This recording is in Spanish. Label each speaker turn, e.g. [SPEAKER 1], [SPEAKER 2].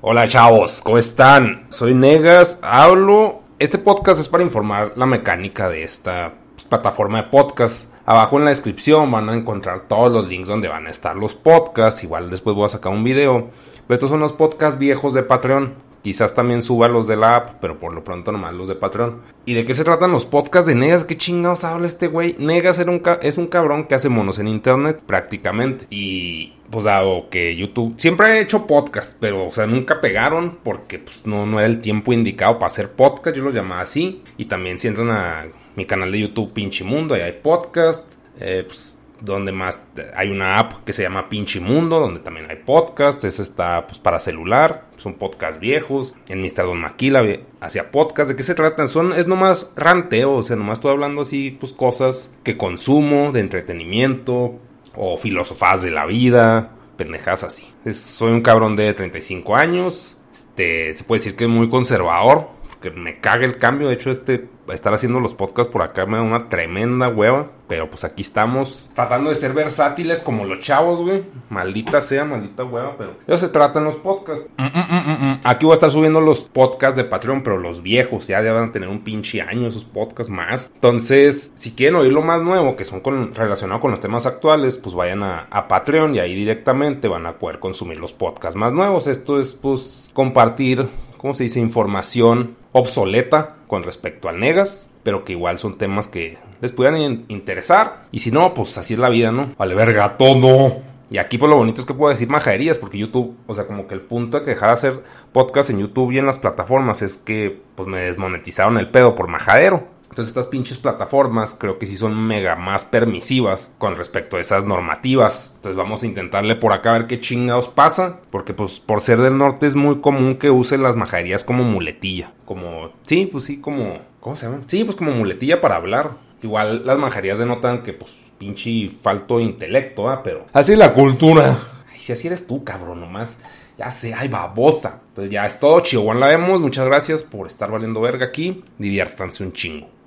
[SPEAKER 1] Hola chavos, ¿cómo están? Soy Negas, hablo. Este podcast es para informar la mecánica de esta plataforma de podcast. Abajo en la descripción van a encontrar todos los links donde van a estar los podcasts. Igual después voy a sacar un video. estos son los podcasts viejos de Patreon. Quizás también suba los de la app, pero por lo pronto nomás los de Patreon. ¿Y de qué se tratan los podcasts de Negas? ¿Qué chingados habla este güey? Negas era un es un cabrón que hace monos en internet prácticamente. Y pues dado que YouTube siempre he hecho podcast, pero o sea, nunca pegaron porque pues no, no era el tiempo indicado para hacer podcast, yo los llamaba así. Y también si entran a mi canal de YouTube Pinche Mundo, ahí hay podcast. Eh, pues donde más hay una app que se llama Pinche Mundo, donde también hay podcast. Ese está pues, para celular, son podcasts viejos. En Mr. Don Maquila hacía podcast. ¿De qué se tratan? Son, es nomás ranteo, o sea, nomás estoy hablando así, pues cosas que consumo, de entretenimiento, o filosofás de la vida, pendejas así. soy un cabrón de 35 años. Este, se puede decir que es muy conservador, porque me caga el cambio. De hecho, este estar haciendo los podcasts por acá me da una tremenda hueva. Pero pues aquí estamos tratando de ser versátiles como los chavos, güey. Maldita sea, maldita hueva, pero eso se trata en los podcasts. Mm, mm, mm, aquí voy a estar subiendo los podcasts de Patreon, pero los viejos, ya, van a tener un pinche año esos podcasts más. Entonces, si quieren oír lo más nuevo, que son con, relacionados con los temas actuales, pues vayan a, a Patreon y ahí directamente van a poder consumir los podcasts más nuevos. Esto es pues compartir, ¿cómo se dice? Información obsoleta con respecto al Negas, pero que igual son temas que les puedan interesar. Y si no, pues así es la vida, ¿no? Vale, verga, todo. Y aquí pues lo bonito es que puedo decir majaderías, porque YouTube, o sea, como que el punto de que dejar de hacer podcast en YouTube y en las plataformas es que pues me desmonetizaron el pedo por majadero. Entonces estas pinches plataformas creo que sí son mega más permisivas con respecto a esas normativas. Entonces vamos a intentarle por acá a ver qué chingados pasa. Porque pues por ser del norte es muy común que usen las majaderías como muletilla. Como, sí, pues sí, como, ¿cómo se llama? Sí, pues como muletilla para hablar. Igual las majaderías denotan que pues pinche falto de intelecto, ¿ah? Pero así es la cultura. Ay, si así eres tú, cabrón, nomás. Ya sé, ay, babota. Entonces ya es todo, Chihuahua la vemos. Muchas gracias por estar valiendo verga aquí. Diviértanse un chingo.